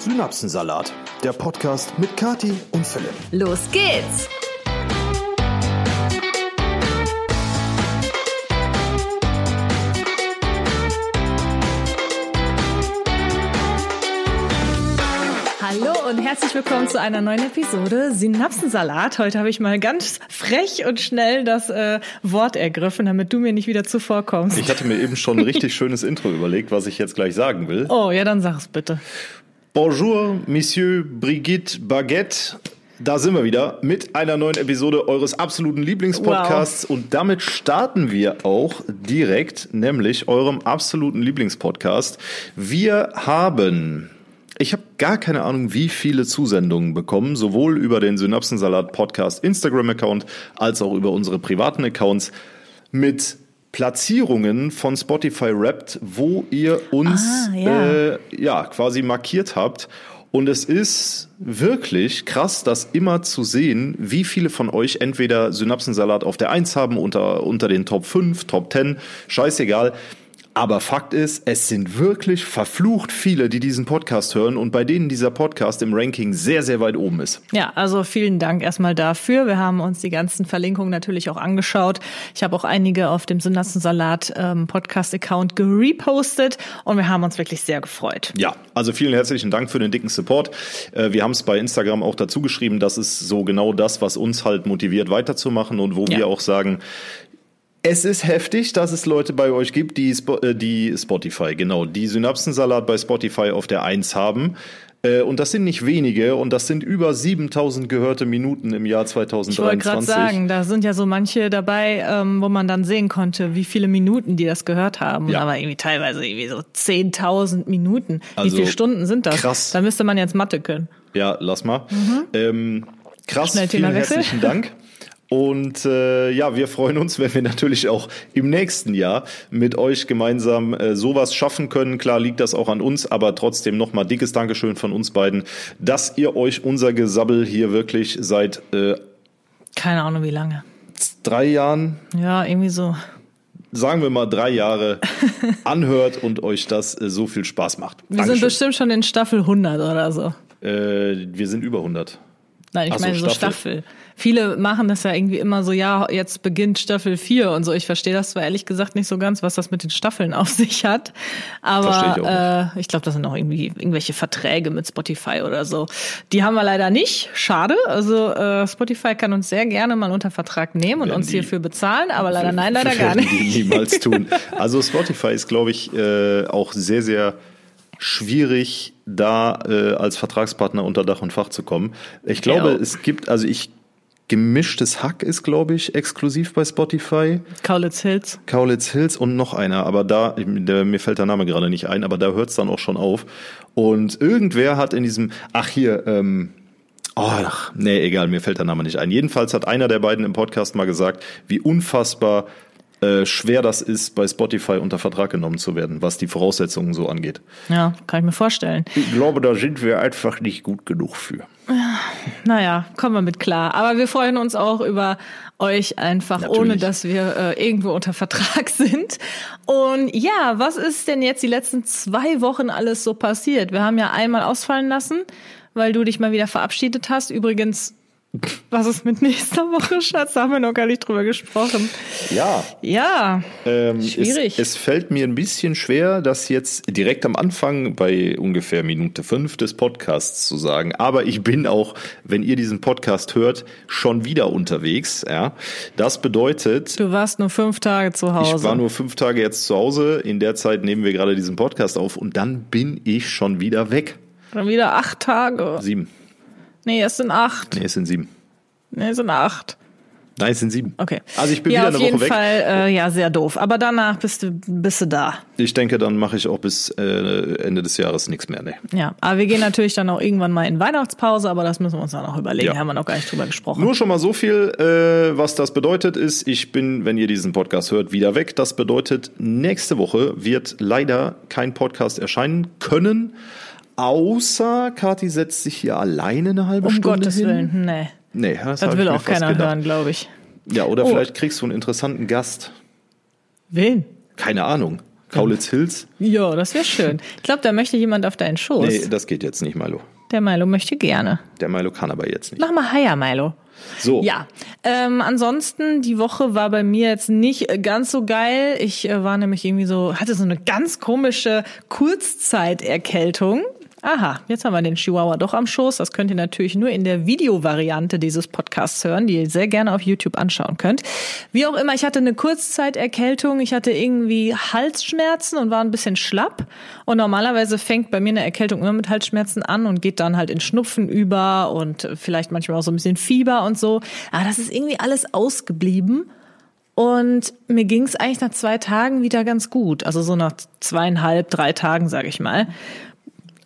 Synapsensalat, der Podcast mit Kati und Philipp. Los geht's! Hallo und herzlich willkommen zu einer neuen Episode Synapsensalat. Heute habe ich mal ganz frech und schnell das äh, Wort ergriffen, damit du mir nicht wieder zuvorkommst. Ich hatte mir eben schon ein richtig schönes Intro überlegt, was ich jetzt gleich sagen will. Oh, ja, dann sag es bitte. Bonjour, Monsieur Brigitte Baguette. Da sind wir wieder mit einer neuen Episode eures absoluten Lieblingspodcasts wow. und damit starten wir auch direkt, nämlich eurem absoluten Lieblingspodcast. Wir haben ich habe gar keine Ahnung, wie viele Zusendungen bekommen, sowohl über den Synapsensalat Podcast Instagram-Account als auch über unsere privaten Accounts mit Platzierungen von Spotify Wrapped, wo ihr uns ah, ja. Äh, ja quasi markiert habt. Und es ist wirklich krass, das immer zu sehen, wie viele von euch entweder Synapsensalat auf der 1 haben, unter, unter den Top 5, Top 10, scheißegal. Aber Fakt ist, es sind wirklich verflucht viele, die diesen Podcast hören und bei denen dieser Podcast im Ranking sehr, sehr weit oben ist. Ja, also vielen Dank erstmal dafür. Wir haben uns die ganzen Verlinkungen natürlich auch angeschaut. Ich habe auch einige auf dem Salat ähm, Podcast-Account gerepostet und wir haben uns wirklich sehr gefreut. Ja, also vielen herzlichen Dank für den dicken Support. Äh, wir haben es bei Instagram auch dazu geschrieben, das ist so genau das, was uns halt motiviert weiterzumachen und wo ja. wir auch sagen, es ist heftig, dass es Leute bei euch gibt, die, Sp äh, die Spotify, genau, die Synapsensalat bei Spotify auf der 1 haben. Äh, und das sind nicht wenige und das sind über 7000 gehörte Minuten im Jahr 2023. Ich wollte gerade sagen, da sind ja so manche dabei, ähm, wo man dann sehen konnte, wie viele Minuten die das gehört haben. Ja. Aber irgendwie teilweise irgendwie so 10.000 Minuten. Also, wie viele Stunden sind das? Krass. Da müsste man jetzt Mathe können. Ja, lass mal. Mhm. Ähm, krass, vielen herzlichen Dank. Und äh, ja, wir freuen uns, wenn wir natürlich auch im nächsten Jahr mit euch gemeinsam äh, sowas schaffen können. Klar liegt das auch an uns, aber trotzdem nochmal dickes Dankeschön von uns beiden, dass ihr euch unser Gesabbel hier wirklich seit äh, keine Ahnung wie lange. Drei Jahren? Ja, irgendwie so. Sagen wir mal drei Jahre anhört und euch das äh, so viel Spaß macht. Wir Dankeschön. sind bestimmt schon in Staffel 100 oder so. Äh, wir sind über 100. Nein, ich Ach meine so Staffel. Staffel. Viele machen das ja irgendwie immer so, ja, jetzt beginnt Staffel 4 und so. Ich verstehe das zwar ehrlich gesagt nicht so ganz, was das mit den Staffeln auf sich hat. Aber ich, äh, ich glaube, das sind auch irgendwie irgendwelche Verträge mit Spotify oder so. Die haben wir leider nicht. Schade. Also äh, Spotify kann uns sehr gerne mal unter Vertrag nehmen und uns die, hierfür bezahlen, aber leider nein, leider gar nicht. Niemals tun. Also Spotify ist, glaube ich, äh, auch sehr, sehr schwierig, da äh, als Vertragspartner unter Dach und Fach zu kommen. Ich glaube, ja. es gibt, also ich Gemischtes Hack ist, glaube ich, exklusiv bei Spotify. Kaulitz Hills. Kaulitz Hills und noch einer, aber da, der, mir fällt der Name gerade nicht ein, aber da hört es dann auch schon auf. Und irgendwer hat in diesem, ach hier, ähm, oh, ach, nee, egal, mir fällt der Name nicht ein. Jedenfalls hat einer der beiden im Podcast mal gesagt, wie unfassbar äh, schwer das ist, bei Spotify unter Vertrag genommen zu werden, was die Voraussetzungen so angeht. Ja, kann ich mir vorstellen. Ich glaube, da sind wir einfach nicht gut genug für. Naja, kommen wir mit klar. Aber wir freuen uns auch über euch einfach, Natürlich. ohne dass wir äh, irgendwo unter Vertrag sind. Und ja, was ist denn jetzt die letzten zwei Wochen alles so passiert? Wir haben ja einmal ausfallen lassen, weil du dich mal wieder verabschiedet hast. Übrigens was ist mit nächster Woche, Schatz? Da haben wir noch gar nicht drüber gesprochen. Ja. Ja. Ähm, schwierig. Es, es, fällt mir ein bisschen schwer, das jetzt direkt am Anfang bei ungefähr Minute fünf des Podcasts zu sagen. Aber ich bin auch, wenn ihr diesen Podcast hört, schon wieder unterwegs. Ja. Das bedeutet. Du warst nur fünf Tage zu Hause. Ich war nur fünf Tage jetzt zu Hause. In der Zeit nehmen wir gerade diesen Podcast auf und dann bin ich schon wieder weg. Schon wieder acht Tage. Sieben. Nee, es sind acht. Nee, es sind sieben. Nee, es sind acht. Nein, es sind sieben. Okay. Also ich bin ja, wieder eine Woche weg. Auf jeden Fall, äh, ja, sehr doof. Aber danach bist du, bist du da. Ich denke, dann mache ich auch bis äh, Ende des Jahres nichts mehr. Nee. Ja, aber wir gehen natürlich dann auch irgendwann mal in Weihnachtspause, aber das müssen wir uns dann auch überlegen. Ja. Haben wir noch gar nicht drüber gesprochen. Nur schon mal so viel, äh, was das bedeutet ist, ich bin, wenn ihr diesen Podcast hört, wieder weg. Das bedeutet, nächste Woche wird leider kein Podcast erscheinen können. Außer Kathi setzt sich hier alleine eine halbe um Stunde Gottes hin. Willen, nee. Nee, das, das will auch keiner gedacht. hören, glaube ich. Ja, oder oh. vielleicht kriegst du einen interessanten Gast. Wen? Keine Ahnung. Kaulitz Hills? Ja, das wäre schön. Ich glaube, da möchte jemand auf deinen Schoß. Nee, das geht jetzt nicht, Milo. Der Milo möchte gerne. Der Milo kann aber jetzt nicht. Mach mal Haier, Milo. So. Ja. Ähm, ansonsten, die Woche war bei mir jetzt nicht ganz so geil. Ich äh, war nämlich irgendwie so, hatte so eine ganz komische Kurzzeiterkältung. Aha, jetzt haben wir den Chihuahua doch am Schoß. Das könnt ihr natürlich nur in der Videovariante dieses Podcasts hören, die ihr sehr gerne auf YouTube anschauen könnt. Wie auch immer, ich hatte eine Kurzzeiterkältung. Ich hatte irgendwie Halsschmerzen und war ein bisschen schlapp. Und normalerweise fängt bei mir eine Erkältung immer mit Halsschmerzen an und geht dann halt in Schnupfen über und vielleicht manchmal auch so ein bisschen Fieber und so. Aber das ist irgendwie alles ausgeblieben. Und mir ging es eigentlich nach zwei Tagen wieder ganz gut. Also so nach zweieinhalb, drei Tagen, sage ich mal.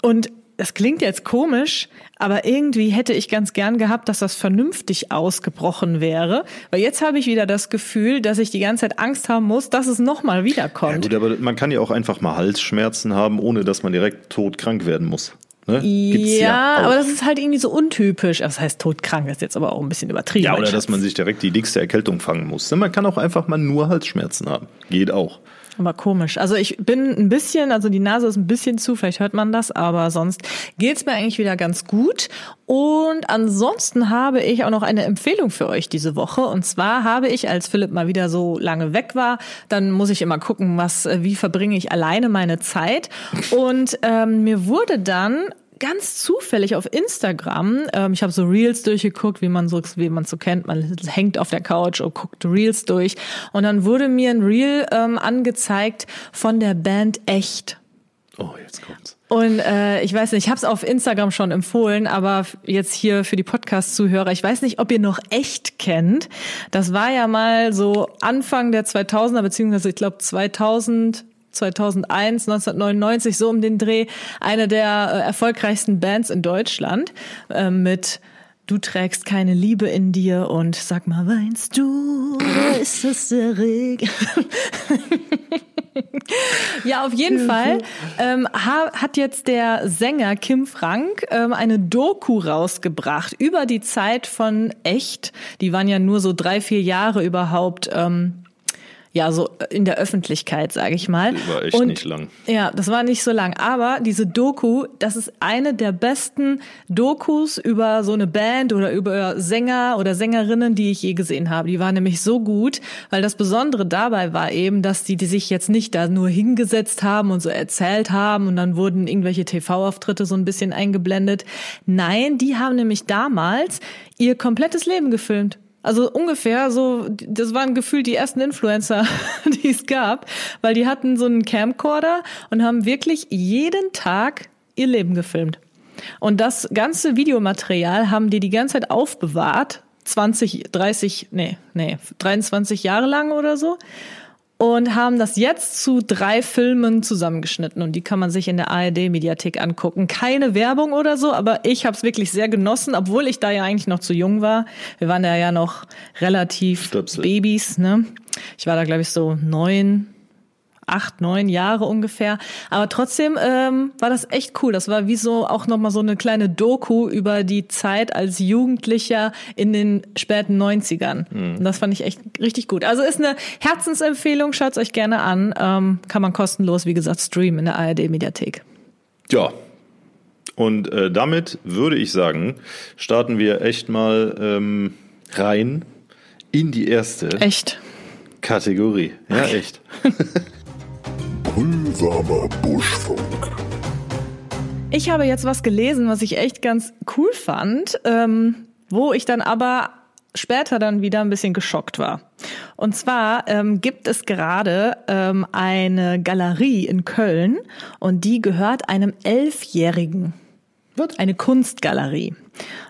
Und es klingt jetzt komisch, aber irgendwie hätte ich ganz gern gehabt, dass das vernünftig ausgebrochen wäre. Weil jetzt habe ich wieder das Gefühl, dass ich die ganze Zeit Angst haben muss, dass es nochmal wiederkommt. Ja gut, aber man kann ja auch einfach mal Halsschmerzen haben, ohne dass man direkt todkrank werden muss. Ne? Ja, ja aber das ist halt irgendwie so untypisch. Das heißt, todkrank ist jetzt aber auch ein bisschen übertrieben. Ja, oder dass man sich direkt die dickste Erkältung fangen muss. Man kann auch einfach mal nur Halsschmerzen haben. Geht auch. Aber komisch. Also ich bin ein bisschen, also die Nase ist ein bisschen zu, vielleicht hört man das, aber sonst geht's mir eigentlich wieder ganz gut. Und ansonsten habe ich auch noch eine Empfehlung für euch diese Woche. Und zwar habe ich, als Philipp mal wieder so lange weg war, dann muss ich immer gucken, was, wie verbringe ich alleine meine Zeit. Und ähm, mir wurde dann ganz zufällig auf Instagram, ähm, ich habe so Reels durchgeguckt, wie man so wie man so kennt, man hängt auf der Couch und guckt Reels durch und dann wurde mir ein Reel ähm, angezeigt von der Band Echt. Oh, jetzt kommt's. Und äh, ich weiß nicht, ich habe es auf Instagram schon empfohlen, aber jetzt hier für die Podcast-Zuhörer, ich weiß nicht, ob ihr noch echt kennt. Das war ja mal so Anfang der 2000er, beziehungsweise ich glaube 2000 2001, 1999, so um den Dreh, eine der äh, erfolgreichsten Bands in Deutschland äh, mit Du trägst keine Liebe in dir und sag mal, weinst du oder ist das der Regen? ja, auf jeden Fall ähm, hat jetzt der Sänger Kim Frank ähm, eine Doku rausgebracht über die Zeit von Echt. Die waren ja nur so drei, vier Jahre überhaupt ähm, ja, so in der Öffentlichkeit, sage ich mal. Das war echt und, nicht lang. Ja, das war nicht so lang. Aber diese Doku, das ist eine der besten Dokus über so eine Band oder über Sänger oder Sängerinnen, die ich je gesehen habe. Die war nämlich so gut, weil das Besondere dabei war eben, dass die, die sich jetzt nicht da nur hingesetzt haben und so erzählt haben und dann wurden irgendwelche TV-Auftritte so ein bisschen eingeblendet. Nein, die haben nämlich damals ihr komplettes Leben gefilmt. Also ungefähr so, das waren gefühlt die ersten Influencer, die es gab, weil die hatten so einen Camcorder und haben wirklich jeden Tag ihr Leben gefilmt. Und das ganze Videomaterial haben die die ganze Zeit aufbewahrt, 20, 30, nee, nee, 23 Jahre lang oder so und haben das jetzt zu drei Filmen zusammengeschnitten und die kann man sich in der ARD Mediathek angucken. Keine Werbung oder so, aber ich habe es wirklich sehr genossen, obwohl ich da ja eigentlich noch zu jung war. Wir waren da ja noch relativ Stöpsel. Babys, ne? Ich war da glaube ich so neun, acht, neun Jahre ungefähr. Aber trotzdem ähm, war das echt cool. Das war wie so auch nochmal so eine kleine Doku über die Zeit als Jugendlicher in den späten 90ern. Mhm. Und das fand ich echt richtig gut. Also ist eine Herzensempfehlung, schaut's euch gerne an. Ähm, kann man kostenlos, wie gesagt, streamen in der ARD-Mediathek. Ja. Und äh, damit würde ich sagen, starten wir echt mal ähm, rein in die erste. Echt? Kategorie. Ja, okay. echt. Pulsamer Buschfunk. Ich habe jetzt was gelesen, was ich echt ganz cool fand, ähm, wo ich dann aber später dann wieder ein bisschen geschockt war. Und zwar ähm, gibt es gerade ähm, eine Galerie in Köln und die gehört einem Elfjährigen. What? Eine Kunstgalerie.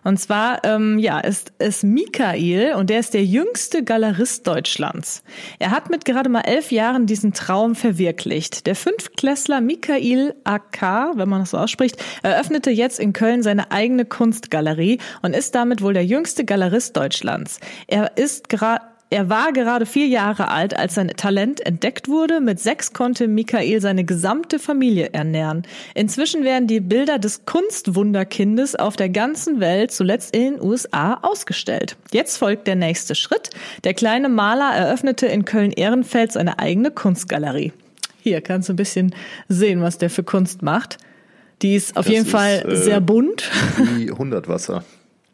Und zwar, ähm, ja, ist es Michael und der ist der jüngste Galerist Deutschlands. Er hat mit gerade mal elf Jahren diesen Traum verwirklicht. Der Fünftklässler Michael AK, wenn man das so ausspricht, eröffnete jetzt in Köln seine eigene Kunstgalerie und ist damit wohl der jüngste Galerist Deutschlands. Er ist gerade er war gerade vier Jahre alt, als sein Talent entdeckt wurde. Mit sechs konnte Michael seine gesamte Familie ernähren. Inzwischen werden die Bilder des Kunstwunderkindes auf der ganzen Welt, zuletzt in den USA, ausgestellt. Jetzt folgt der nächste Schritt. Der kleine Maler eröffnete in Köln-Ehrenfeld seine eigene Kunstgalerie. Hier kannst du ein bisschen sehen, was der für Kunst macht. Die ist auf das jeden ist, Fall äh, sehr bunt. Wie 100 Wasser.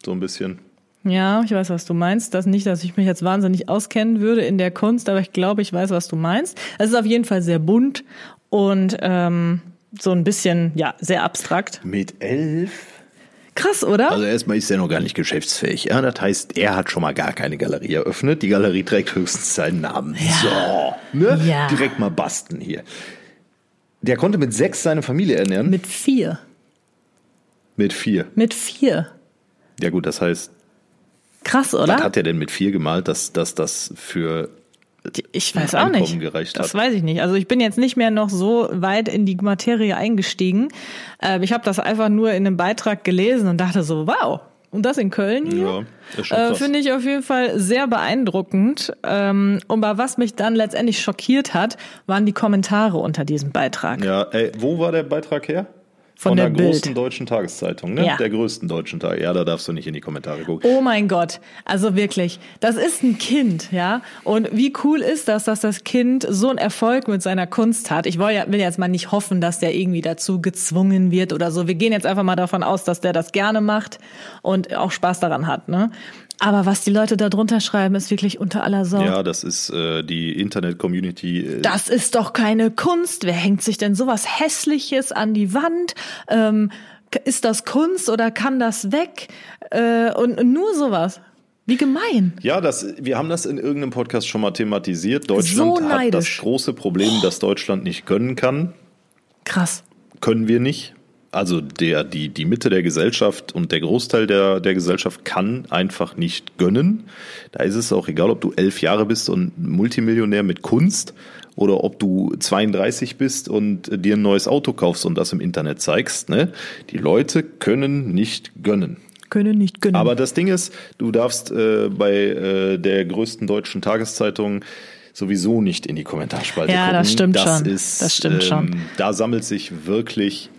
So ein bisschen. Ja, ich weiß, was du meinst. Das nicht, dass ich mich jetzt wahnsinnig auskennen würde in der Kunst, aber ich glaube, ich weiß, was du meinst. Es ist auf jeden Fall sehr bunt und ähm, so ein bisschen, ja, sehr abstrakt. Mit elf? Krass, oder? Also erstmal ist er noch gar nicht geschäftsfähig. Ja, das heißt, er hat schon mal gar keine Galerie eröffnet. Die Galerie trägt höchstens seinen Namen. Ja. So, ne? Ja. Direkt mal basten hier. Der konnte mit sechs seine Familie ernähren. Mit vier. Mit vier. Mit vier. Ja gut, das heißt. Krass, oder? Was hat er denn mit vier gemalt, dass, dass das für ich weiß auch nicht. Das weiß ich nicht. Also ich bin jetzt nicht mehr noch so weit in die Materie eingestiegen. Äh, ich habe das einfach nur in einem Beitrag gelesen und dachte so, wow. Und das in Köln hier? Ja, äh, Finde ich auf jeden Fall sehr beeindruckend. Ähm, und bei was mich dann letztendlich schockiert hat, waren die Kommentare unter diesem Beitrag. Ja, ey, wo war der Beitrag her? Von, Von der, der großen deutschen Tageszeitung, ne? Ja. Der größten deutschen Tag. Ja, da darfst du nicht in die Kommentare gucken. Oh mein Gott. Also wirklich. Das ist ein Kind, ja? Und wie cool ist das, dass das Kind so einen Erfolg mit seiner Kunst hat? Ich will jetzt mal nicht hoffen, dass der irgendwie dazu gezwungen wird oder so. Wir gehen jetzt einfach mal davon aus, dass der das gerne macht und auch Spaß daran hat, ne? Aber was die Leute da drunter schreiben, ist wirklich unter aller Sau. Ja, das ist äh, die Internet-Community. Äh das ist doch keine Kunst. Wer hängt sich denn sowas Hässliches an die Wand? Ähm, ist das Kunst oder kann das weg? Äh, und nur sowas. Wie gemein. Ja, das, wir haben das in irgendeinem Podcast schon mal thematisiert. Deutschland so hat das große Problem, dass Deutschland nicht können kann. Krass. Können wir nicht also der, die, die Mitte der Gesellschaft und der Großteil der, der Gesellschaft kann einfach nicht gönnen. Da ist es auch egal, ob du elf Jahre bist und Multimillionär mit Kunst oder ob du 32 bist und dir ein neues Auto kaufst und das im Internet zeigst. Ne? Die Leute können nicht gönnen. Können nicht gönnen. Aber das Ding ist, du darfst äh, bei äh, der größten deutschen Tageszeitung sowieso nicht in die Kommentarspalte ja, gucken. Ja, das stimmt das schon. Ist, das stimmt ähm, schon. Da sammelt sich wirklich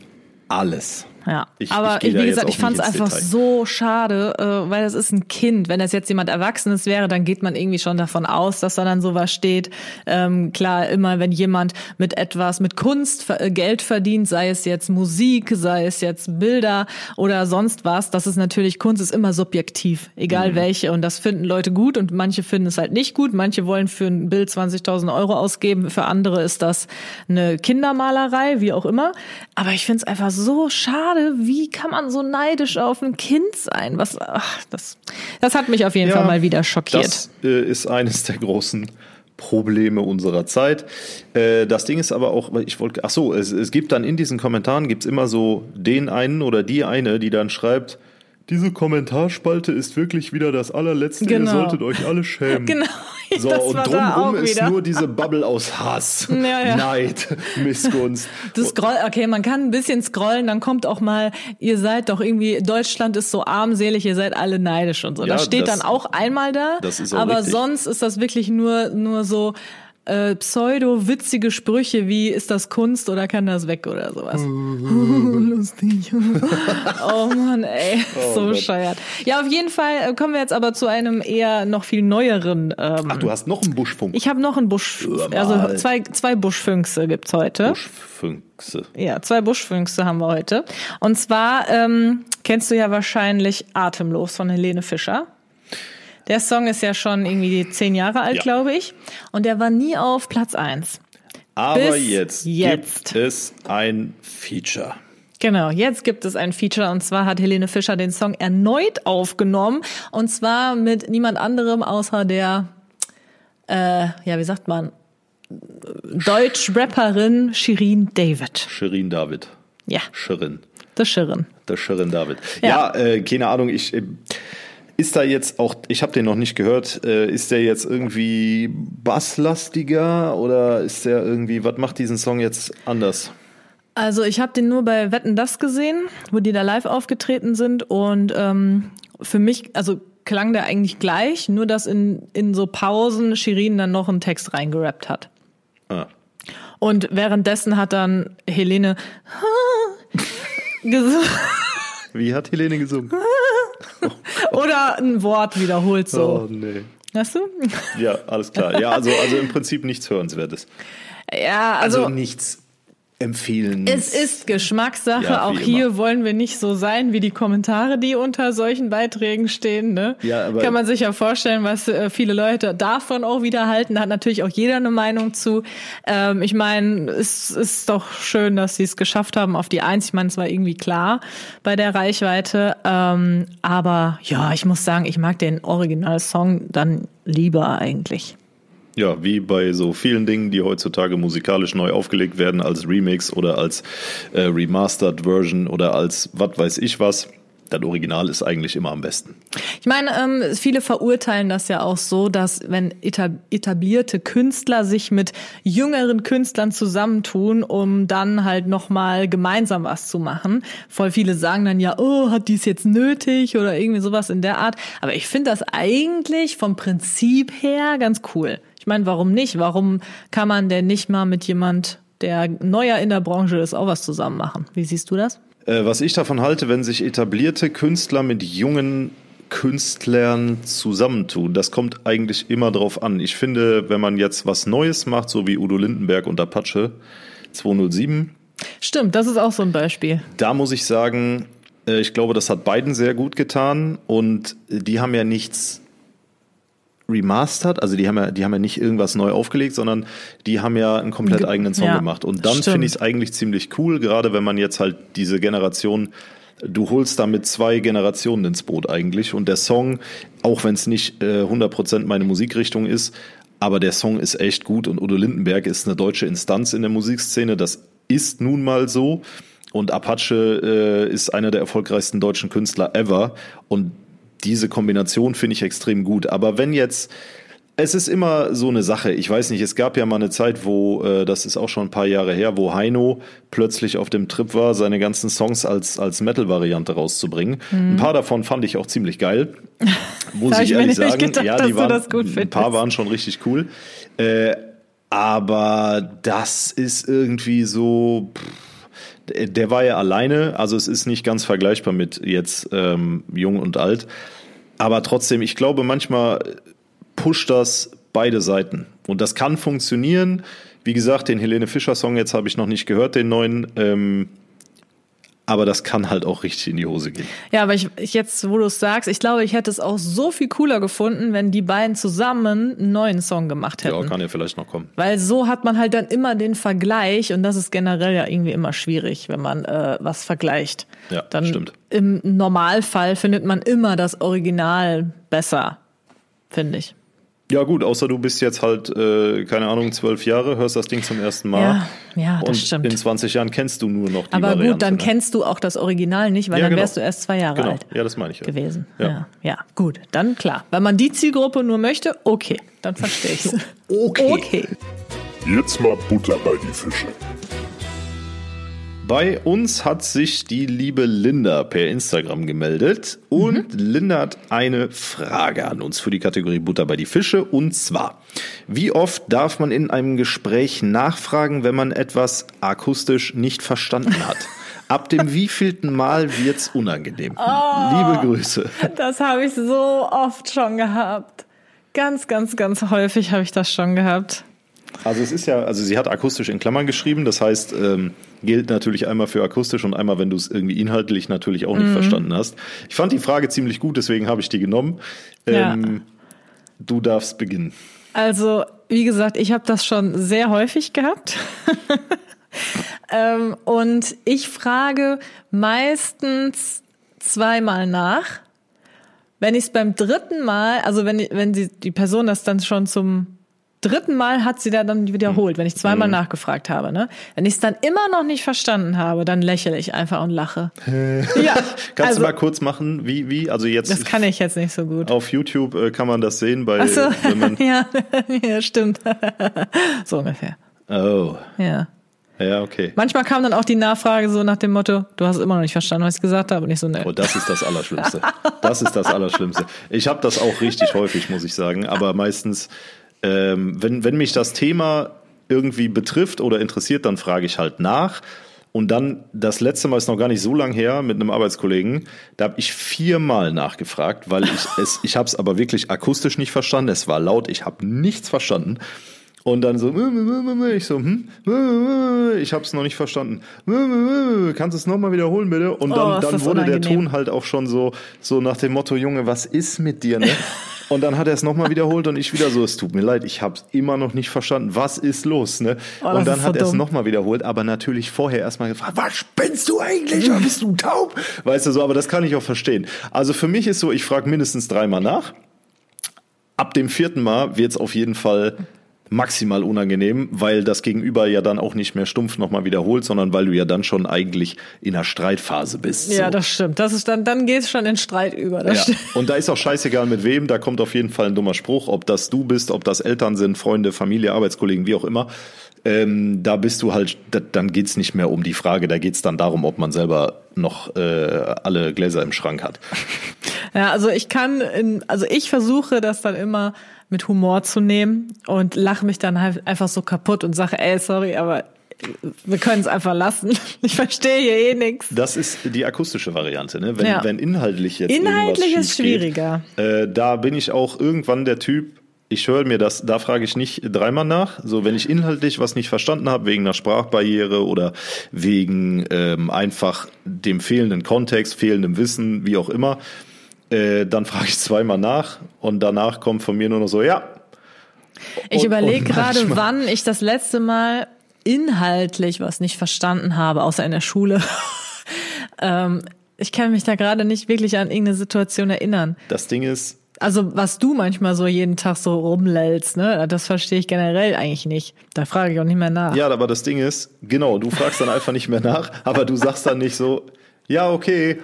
alles. Ja, ich, aber ich, wie gesagt, ich fand es einfach Detail. so schade, äh, weil das ist ein Kind. Wenn das jetzt jemand Erwachsenes wäre, dann geht man irgendwie schon davon aus, dass da dann sowas steht. Ähm, klar, immer wenn jemand mit etwas, mit Kunst äh, Geld verdient, sei es jetzt Musik, sei es jetzt Bilder oder sonst was, das ist natürlich, Kunst ist immer subjektiv, egal mhm. welche. Und das finden Leute gut und manche finden es halt nicht gut. Manche wollen für ein Bild 20.000 Euro ausgeben, für andere ist das eine Kindermalerei, wie auch immer. Aber ich finde es einfach so schade, schade, wie kann man so neidisch auf ein Kind sein? Was, ach, das, das hat mich auf jeden ja, Fall mal wieder schockiert. Das äh, ist eines der großen Probleme unserer Zeit. Äh, das Ding ist aber auch, ich wollte, ach so, es, es gibt dann in diesen Kommentaren gibt's immer so den einen oder die eine, die dann schreibt, diese Kommentarspalte ist wirklich wieder das allerletzte. Genau. Ihr solltet euch alle schämen. Genau. So, das und drumherum ist wieder. nur diese Bubble aus Hass, ja, ja. Neid, Missgunst. Das Scroll, okay, man kann ein bisschen scrollen, dann kommt auch mal, ihr seid doch irgendwie, Deutschland ist so armselig, ihr seid alle neidisch und so. Ja, das steht das, dann auch einmal da. Aber richtig. sonst ist das wirklich nur, nur so, äh, pseudo-witzige Sprüche wie ist das Kunst oder kann das weg oder sowas. Lustig. oh Mann, ey, oh so bescheuert. Ja, auf jeden Fall äh, kommen wir jetzt aber zu einem eher noch viel neueren. Ähm, Ach, du hast noch einen Buschfunk. Ich habe noch einen Busch, also zwei zwei Buschfünkse gibt's heute. Buschfünkse. Ja, zwei Buschfünkse haben wir heute. Und zwar ähm, kennst du ja wahrscheinlich Atemlos von Helene Fischer. Der Song ist ja schon irgendwie zehn Jahre alt, ja. glaube ich. Und der war nie auf Platz eins. Aber jetzt, jetzt gibt es ein Feature. Genau, jetzt gibt es ein Feature und zwar hat Helene Fischer den Song erneut aufgenommen und zwar mit niemand anderem außer der, äh, ja, wie sagt man, Deutsch-Rapperin Shirin David. Shirin David. Ja. Shirin. Das Shirin. Das Shirin David. Ja, ja äh, keine Ahnung, ich. Äh, ist da jetzt auch, ich habe den noch nicht gehört, äh, ist der jetzt irgendwie basslastiger oder ist der irgendwie, was macht diesen Song jetzt anders? Also ich habe den nur bei Wetten das gesehen, wo die da live aufgetreten sind und ähm, für mich, also klang der eigentlich gleich, nur dass in, in so Pausen Shirin dann noch einen Text reingerappt hat. Ah. Und währenddessen hat dann Helene gesungen. Wie hat Helene gesungen? Oder ein Wort wiederholt so. Oh, nee. Hast du? Ja, alles klar. Ja, also, also im Prinzip nichts Hörenswertes. Ja, also, also nichts empfehlen. Es ist Geschmackssache. Ja, auch hier immer. wollen wir nicht so sein wie die Kommentare, die unter solchen Beiträgen stehen. Ne? Ja, aber Kann man sich ja vorstellen, was äh, viele Leute davon auch wieder halten. Da hat natürlich auch jeder eine Meinung zu. Ähm, ich meine, es ist doch schön, dass sie es geschafft haben auf die Eins. Ich meine, es war irgendwie klar bei der Reichweite. Ähm, aber ja, ich muss sagen, ich mag den Originalsong dann lieber eigentlich. Ja, wie bei so vielen Dingen, die heutzutage musikalisch neu aufgelegt werden als Remix oder als äh, Remastered Version oder als was weiß ich was. Das Original ist eigentlich immer am besten. Ich meine, ähm, viele verurteilen das ja auch so, dass wenn etablierte Künstler sich mit jüngeren Künstlern zusammentun, um dann halt nochmal gemeinsam was zu machen. Voll viele sagen dann ja, oh, hat dies jetzt nötig oder irgendwie sowas in der Art. Aber ich finde das eigentlich vom Prinzip her ganz cool. Ich meine, warum nicht? Warum kann man denn nicht mal mit jemand, der neuer in der Branche ist, auch was zusammen machen? Wie siehst du das? Äh, was ich davon halte, wenn sich etablierte Künstler mit jungen Künstlern zusammentun. Das kommt eigentlich immer drauf an. Ich finde, wenn man jetzt was Neues macht, so wie Udo Lindenberg und Apache 207. Stimmt, das ist auch so ein Beispiel. Da muss ich sagen, äh, ich glaube, das hat beiden sehr gut getan und die haben ja nichts remastered, also die haben ja, die haben ja nicht irgendwas neu aufgelegt, sondern die haben ja einen komplett eigenen Song ja, gemacht. Und dann finde ich es eigentlich ziemlich cool, gerade wenn man jetzt halt diese Generation du holst damit zwei Generationen ins Boot eigentlich. Und der Song, auch wenn es nicht äh, 100% meine Musikrichtung ist, aber der Song ist echt gut. Und Udo Lindenberg ist eine deutsche Instanz in der Musikszene, das ist nun mal so. Und Apache äh, ist einer der erfolgreichsten deutschen Künstler ever. Und diese Kombination finde ich extrem gut. Aber wenn jetzt es ist immer so eine Sache. Ich weiß nicht, es gab ja mal eine Zeit, wo, äh, das ist auch schon ein paar Jahre her, wo Heino plötzlich auf dem Trip war, seine ganzen Songs als, als Metal-Variante rauszubringen. Mhm. Ein paar davon fand ich auch ziemlich geil. Muss ich, ich ehrlich sagen. Gedacht, ja, die waren, ein paar waren schon richtig cool. Äh, aber das ist irgendwie so. Pff, der war ja alleine, also es ist nicht ganz vergleichbar mit jetzt ähm, jung und alt. Aber trotzdem, ich glaube, manchmal pusht das beide Seiten. Und das kann funktionieren. Wie gesagt, den Helene Fischer Song jetzt habe ich noch nicht gehört, den neuen. Ähm, aber das kann halt auch richtig in die Hose gehen. Ja, aber ich, ich jetzt, wo du es sagst, ich glaube, ich hätte es auch so viel cooler gefunden, wenn die beiden zusammen einen neuen Song gemacht hätten. Ja, kann ja vielleicht noch kommen. Weil so hat man halt dann immer den Vergleich und das ist generell ja irgendwie immer schwierig, wenn man äh, was vergleicht. Ja, dann stimmt. Im Normalfall findet man immer das Original besser, finde ich. Ja gut, außer du bist jetzt halt, äh, keine Ahnung, zwölf Jahre, hörst das Ding zum ersten Mal. Ja, ja das und stimmt. in 20 Jahren kennst du nur noch die Aber Variante, gut, dann ne? kennst du auch das Original nicht, weil ja, dann genau. wärst du erst zwei Jahre genau. alt ja, das meine ich, ja. gewesen. Ja. ja. Ja, gut, dann klar. Wenn man die Zielgruppe nur möchte, okay, dann verstehe ich okay. okay. Jetzt mal Butter bei die Fische. Bei uns hat sich die liebe Linda per Instagram gemeldet und mhm. Linda hat eine Frage an uns für die Kategorie Butter bei die Fische und zwar, wie oft darf man in einem Gespräch nachfragen, wenn man etwas akustisch nicht verstanden hat? Ab dem wievielten Mal wird's unangenehm? Oh, Liebe Grüße. Das habe ich so oft schon gehabt. Ganz, ganz, ganz häufig habe ich das schon gehabt. Also es ist ja, also sie hat akustisch in Klammern geschrieben, das heißt, ähm, gilt natürlich einmal für akustisch und einmal, wenn du es irgendwie inhaltlich natürlich auch nicht mhm. verstanden hast. Ich fand die Frage ziemlich gut, deswegen habe ich die genommen. Ähm, ja. Du darfst beginnen. Also, wie gesagt, ich habe das schon sehr häufig gehabt. ähm, und ich frage meistens zweimal nach. Wenn ich es beim dritten Mal, also wenn, wenn die, die Person das dann schon zum dritten Mal hat sie da dann wiederholt, wenn ich zweimal mhm. nachgefragt habe. Ne? Wenn ich es dann immer noch nicht verstanden habe, dann lächle ich einfach und lache. ja, Kannst also, du mal kurz machen, wie, wie, also jetzt. Das kann ich jetzt nicht so gut. Auf YouTube äh, kann man das sehen bei, so. wenn man. ja, ja, stimmt. so ungefähr. Oh. Ja. Ja, okay. Manchmal kam dann auch die Nachfrage so nach dem Motto, du hast immer noch nicht verstanden, was ich gesagt habe. Und ich so, ne. Oh, das ist das Allerschlimmste. Das ist das Allerschlimmste. Ich habe das auch richtig häufig, muss ich sagen. Aber meistens ähm, wenn, wenn mich das Thema irgendwie betrifft oder interessiert, dann frage ich halt nach. Und dann das letzte Mal ist noch gar nicht so lang her mit einem Arbeitskollegen. Da habe ich viermal nachgefragt, weil ich es, ich habe es aber wirklich akustisch nicht verstanden. Es war laut, ich habe nichts verstanden. Und dann so, ich so, hm, ich habe es noch nicht verstanden. Kannst du es nochmal wiederholen, bitte? Und dann, oh, dann wurde unangenehm. der Ton halt auch schon so, so nach dem Motto, Junge, was ist mit dir, ne? Und dann hat er es nochmal wiederholt und ich wieder so, es tut mir leid, ich habe es immer noch nicht verstanden. Was ist los? Ne? Oh, und dann hat er es nochmal wiederholt, aber natürlich vorher erstmal gefragt, was spinnst du eigentlich? Bist du taub? Weißt du so, aber das kann ich auch verstehen. Also für mich ist so, ich frage mindestens dreimal nach. Ab dem vierten Mal wird es auf jeden Fall maximal unangenehm, weil das Gegenüber ja dann auch nicht mehr stumpf nochmal wiederholt, sondern weil du ja dann schon eigentlich in einer Streitphase bist. Ja, so. das stimmt. Das ist dann, dann geht es schon in Streit über. Das ja. Und da ist auch scheißegal mit wem, da kommt auf jeden Fall ein dummer Spruch, ob das du bist, ob das Eltern sind, Freunde, Familie, Arbeitskollegen, wie auch immer. Ähm, da bist du halt, da, dann geht's nicht mehr um die Frage, da geht's dann darum, ob man selber noch äh, alle Gläser im Schrank hat. Ja, also ich kann, in, also ich versuche das dann immer mit Humor zu nehmen und lache mich dann halt einfach so kaputt und sage, ey, sorry, aber wir können es einfach lassen. Ich verstehe hier eh nichts. Das ist die akustische Variante, ne? Wenn, ja. wenn inhaltlich jetzt inhaltlich ist schwieriger. Geht, äh, da bin ich auch irgendwann der Typ. Ich höre mir das, da frage ich nicht dreimal nach. So, wenn ich inhaltlich was nicht verstanden habe, wegen einer Sprachbarriere oder wegen ähm, einfach dem fehlenden Kontext, fehlendem Wissen, wie auch immer, äh, dann frage ich zweimal nach und danach kommt von mir nur noch so, ja. Ich überlege gerade, wann ich das letzte Mal inhaltlich was nicht verstanden habe, außer in der Schule. ähm, ich kann mich da gerade nicht wirklich an irgendeine Situation erinnern. Das Ding ist. Also, was du manchmal so jeden Tag so rumlellst, ne, das verstehe ich generell eigentlich nicht. Da frage ich auch nicht mehr nach. Ja, aber das Ding ist, genau, du fragst dann einfach nicht mehr nach, aber du sagst dann nicht so, ja, okay,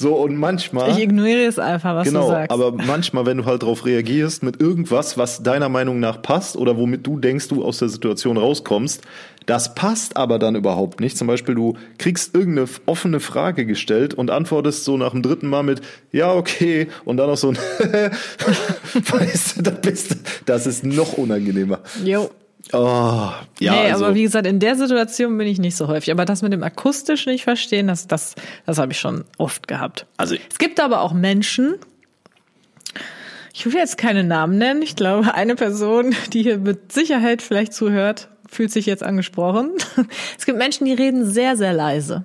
so, und manchmal. Ich ignoriere es einfach, was genau, du sagst. Aber manchmal, wenn du halt darauf reagierst mit irgendwas, was deiner Meinung nach passt oder womit du denkst, du aus der Situation rauskommst, das passt aber dann überhaupt nicht. Zum Beispiel, du kriegst irgendeine offene Frage gestellt und antwortest so nach dem dritten Mal mit, ja, okay, und dann noch so ein, weißt du, das, bist, das ist noch unangenehmer. Jo. Oh, ja. Nee, also. aber wie gesagt, in der Situation bin ich nicht so häufig. Aber das mit dem akustisch nicht verstehen, das, das, das habe ich schon oft gehabt. Also es gibt aber auch Menschen, ich will jetzt keine Namen nennen. Ich glaube, eine Person, die hier mit Sicherheit vielleicht zuhört, fühlt sich jetzt angesprochen. Es gibt Menschen, die reden sehr, sehr leise.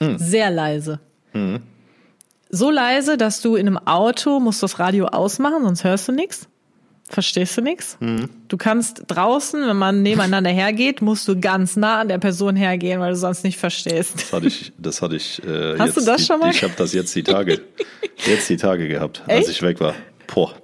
Hm. Sehr leise. Hm. So leise, dass du in einem Auto musst das Radio ausmachen, sonst hörst du nichts. Verstehst du nichts? Mhm. Du kannst draußen, wenn man nebeneinander hergeht, musst du ganz nah an der Person hergehen, weil du sonst nicht verstehst. Das hatte ich, das hatte ich. Äh, Hast jetzt, du das schon mal? Ich, ich habe das jetzt die Tage, jetzt die Tage gehabt, Echt? als ich weg war. Boah,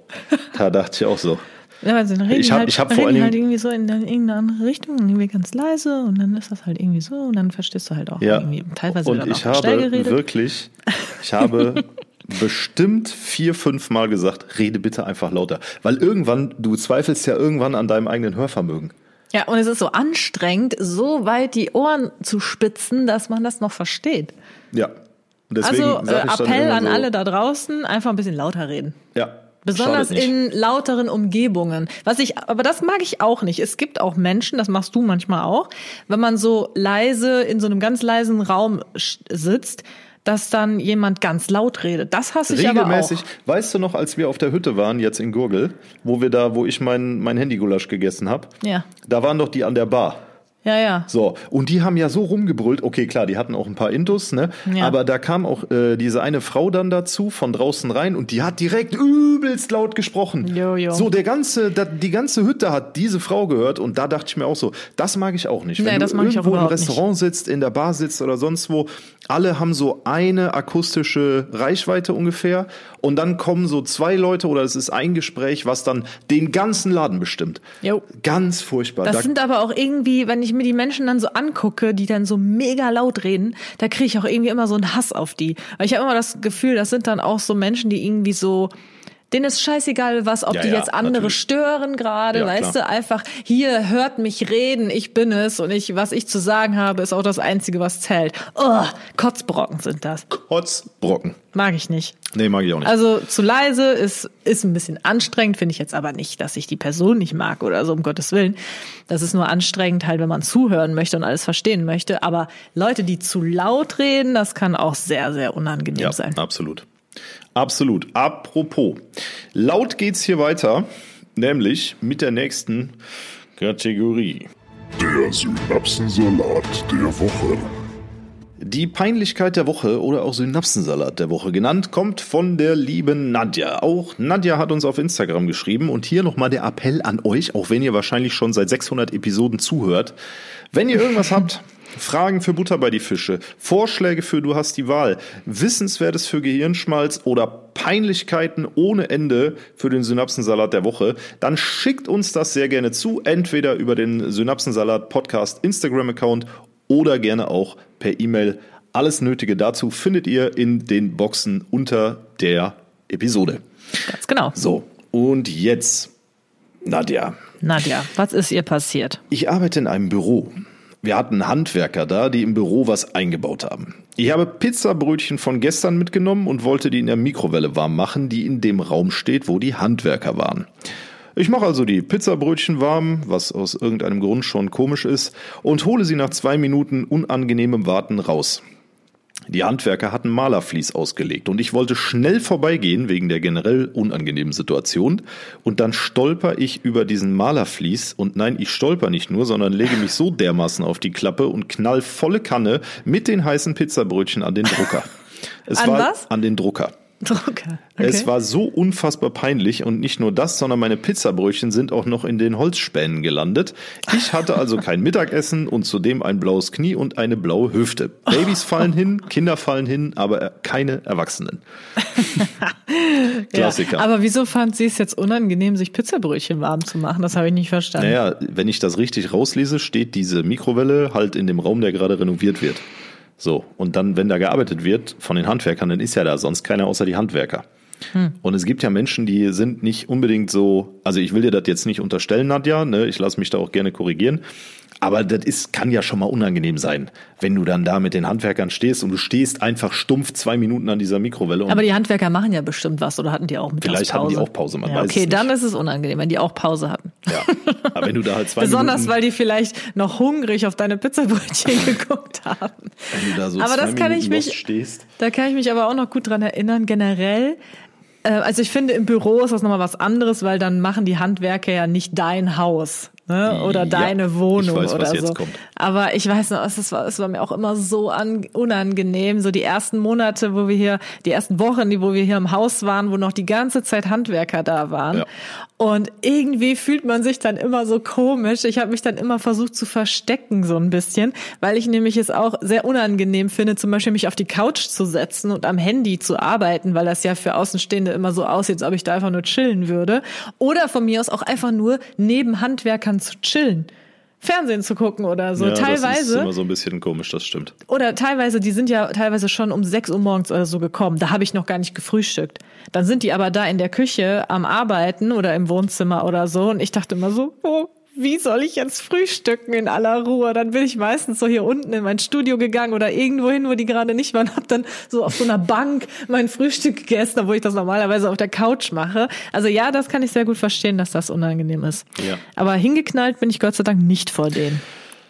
da dachte ich auch so. Ja, also reden ich habe halt, ich hab vor Dingen halt irgendwie so in, in irgendeine andere Richtung, irgendwie ganz leise und dann ist das halt irgendwie so und dann verstehst du halt auch ja. irgendwie teilweise und ich habe wirklich, ich habe bestimmt vier, fünf Mal gesagt, rede bitte einfach lauter. Weil irgendwann, du zweifelst ja irgendwann an deinem eigenen Hörvermögen. Ja, und es ist so anstrengend, so weit die Ohren zu spitzen, dass man das noch versteht. Ja. also äh, Appell an so, alle da draußen, einfach ein bisschen lauter reden. Ja. Besonders in lauteren Umgebungen. Was ich, aber das mag ich auch nicht. Es gibt auch Menschen, das machst du manchmal auch, wenn man so leise in so einem ganz leisen Raum sitzt dass dann jemand ganz laut redet. Das hasse ich Regelmäßig. aber auch. Weißt du noch, als wir auf der Hütte waren, jetzt in Gurgel, wo wir da, wo ich mein, mein Handygulasch gegessen habe, ja. da waren doch die an der Bar. Ja, ja. So, und die haben ja so rumgebrüllt, okay, klar, die hatten auch ein paar Intus, ne? Ja. Aber da kam auch äh, diese eine Frau dann dazu von draußen rein und die hat direkt übelst laut gesprochen. Jo, jo. So, der ganze, da, die ganze Hütte hat diese Frau gehört und da dachte ich mir auch so, das mag ich auch nicht. Wenn nee, das mag du irgendwo im Restaurant nicht. sitzt, in der Bar sitzt oder sonst wo, alle haben so eine akustische Reichweite ungefähr und dann kommen so zwei Leute oder es ist ein Gespräch, was dann den ganzen Laden bestimmt. Jo. Ganz furchtbar. Das da sind aber auch irgendwie, wenn ich mir die Menschen dann so angucke, die dann so mega laut reden, da kriege ich auch irgendwie immer so einen Hass auf die. Weil ich habe immer das Gefühl, das sind dann auch so Menschen, die irgendwie so Denen ist scheißegal, was, ob ja, die ja, jetzt andere natürlich. stören gerade, ja, weißt klar. du, einfach hier hört mich reden, ich bin es und ich, was ich zu sagen habe, ist auch das Einzige, was zählt. Oh, Kotzbrocken sind das. Kotzbrocken. Mag ich nicht. Nee, mag ich auch nicht. Also zu leise ist, ist ein bisschen anstrengend, finde ich jetzt aber nicht, dass ich die Person nicht mag oder so, um Gottes Willen. Das ist nur anstrengend halt, wenn man zuhören möchte und alles verstehen möchte. Aber Leute, die zu laut reden, das kann auch sehr, sehr unangenehm ja, sein. Absolut. Absolut. Apropos, laut geht's hier weiter, nämlich mit der nächsten Kategorie. Der Synapsensalat der Woche. Die Peinlichkeit der Woche oder auch Synapsensalat der Woche genannt, kommt von der lieben Nadja. Auch Nadja hat uns auf Instagram geschrieben und hier nochmal der Appell an euch, auch wenn ihr wahrscheinlich schon seit 600 Episoden zuhört. Wenn ihr irgendwas habt, Fragen für Butter bei die Fische, Vorschläge für Du hast die Wahl, Wissenswertes für Gehirnschmalz oder Peinlichkeiten ohne Ende für den Synapsensalat der Woche, dann schickt uns das sehr gerne zu, entweder über den Synapsensalat Podcast Instagram Account oder gerne auch per E-Mail. Alles Nötige dazu findet ihr in den Boxen unter der Episode. Ganz genau. So, und jetzt, Nadja. Nadja, was ist ihr passiert? Ich arbeite in einem Büro wir hatten Handwerker da, die im Büro was eingebaut haben. Ich habe Pizzabrötchen von gestern mitgenommen und wollte die in der Mikrowelle warm machen, die in dem Raum steht, wo die Handwerker waren. Ich mache also die Pizzabrötchen warm, was aus irgendeinem Grund schon komisch ist, und hole sie nach zwei Minuten unangenehmem Warten raus. Die Handwerker hatten Malerflies ausgelegt und ich wollte schnell vorbeigehen wegen der generell unangenehmen Situation und dann stolper ich über diesen Malerflies und nein, ich stolper nicht nur, sondern lege mich so dermaßen auf die Klappe und knall volle Kanne mit den heißen Pizzabrötchen an den Drucker. Es an war was? An den Drucker. Okay. Es war so unfassbar peinlich und nicht nur das, sondern meine Pizzabrötchen sind auch noch in den Holzspänen gelandet. Ich hatte also kein Mittagessen und zudem ein blaues Knie und eine blaue Hüfte. Babys fallen hin, Kinder fallen hin, aber keine Erwachsenen. Klassiker. Ja, aber wieso fand sie es jetzt unangenehm, sich Pizzabrötchen warm zu machen? Das habe ich nicht verstanden. Naja, wenn ich das richtig rauslese, steht diese Mikrowelle halt in dem Raum, der gerade renoviert wird. So, und dann, wenn da gearbeitet wird von den Handwerkern, dann ist ja da sonst keiner außer die Handwerker. Hm. Und es gibt ja Menschen, die sind nicht unbedingt so, also ich will dir das jetzt nicht unterstellen, Nadja, ne? ich lasse mich da auch gerne korrigieren, aber das ist, kann ja schon mal unangenehm sein, wenn du dann da mit den Handwerkern stehst und du stehst einfach stumpf zwei Minuten an dieser Mikrowelle. aber die Handwerker machen ja bestimmt was oder hatten die auch Mittagspause? Vielleicht hatten die auch Pause, man ja, weiß Okay, dann ist es unangenehm, wenn die auch Pause hatten. Ja, aber wenn du da halt zwei Besonders, Minuten, weil die vielleicht noch hungrig auf deine Pizzabrötchen geguckt haben. Wenn du da so aber zwei das kann Minuten ich mich, stehst. Da kann ich mich aber auch noch gut dran erinnern, generell äh, also ich finde, im Büro ist das nochmal was anderes, weil dann machen die Handwerker ja nicht dein Haus ne? oder deine ja, Wohnung weiß, oder so. Kommt. Aber ich weiß noch, es war, es war mir auch immer so an, unangenehm. So die ersten Monate, wo wir hier, die ersten Wochen, wo wir hier im Haus waren, wo noch die ganze Zeit Handwerker da waren. Ja. Und irgendwie fühlt man sich dann immer so komisch. Ich habe mich dann immer versucht zu verstecken so ein bisschen, weil ich nämlich es auch sehr unangenehm finde, zum Beispiel mich auf die Couch zu setzen und am Handy zu arbeiten, weil das ja für Außenstehende immer so aussieht, als ob ich da einfach nur chillen würde. Oder von mir aus auch einfach nur neben Handwerkern zu chillen. Fernsehen zu gucken oder so. Ja, teilweise. Das ist immer so ein bisschen komisch, das stimmt. Oder teilweise, die sind ja teilweise schon um 6 Uhr morgens oder so gekommen. Da habe ich noch gar nicht gefrühstückt. Dann sind die aber da in der Küche am Arbeiten oder im Wohnzimmer oder so. Und ich dachte immer so, oh, wie soll ich jetzt frühstücken in aller Ruhe? Dann bin ich meistens so hier unten in mein Studio gegangen oder irgendwo hin, wo die gerade nicht waren, hab dann so auf so einer Bank mein Frühstück gegessen, obwohl ich das normalerweise auf der Couch mache. Also ja, das kann ich sehr gut verstehen, dass das unangenehm ist. Ja. Aber hingeknallt bin ich Gott sei Dank nicht vor denen.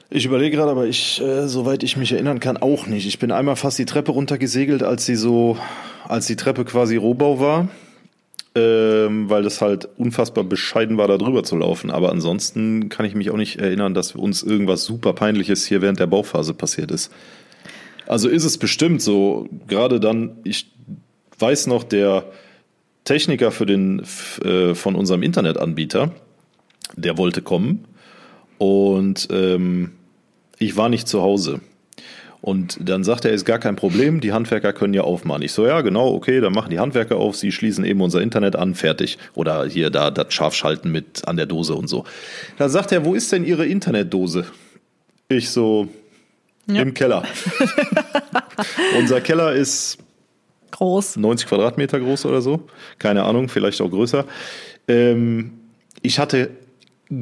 Ich überlege gerade, aber ich, äh, soweit ich mich erinnern kann, auch nicht. Ich bin einmal fast die Treppe runtergesegelt, als sie so, als die Treppe quasi Rohbau war ähm, weil das halt unfassbar bescheiden war, da drüber zu laufen. Aber ansonsten kann ich mich auch nicht erinnern, dass uns irgendwas super Peinliches hier während der Bauphase passiert ist. Also ist es bestimmt so, gerade dann, ich weiß noch, der Techniker für den, äh, von unserem Internetanbieter, der wollte kommen und ähm, ich war nicht zu Hause. Und dann sagt er, ist gar kein Problem, die Handwerker können ja aufmachen. Ich so, ja, genau, okay, dann machen die Handwerker auf, sie schließen eben unser Internet an, fertig. Oder hier da das Scharfschalten mit an der Dose und so. Dann sagt er, wo ist denn Ihre Internetdose? Ich so, ja. im Keller. Unser Keller ist groß. 90 Quadratmeter groß oder so. Keine Ahnung, vielleicht auch größer. Ähm, ich hatte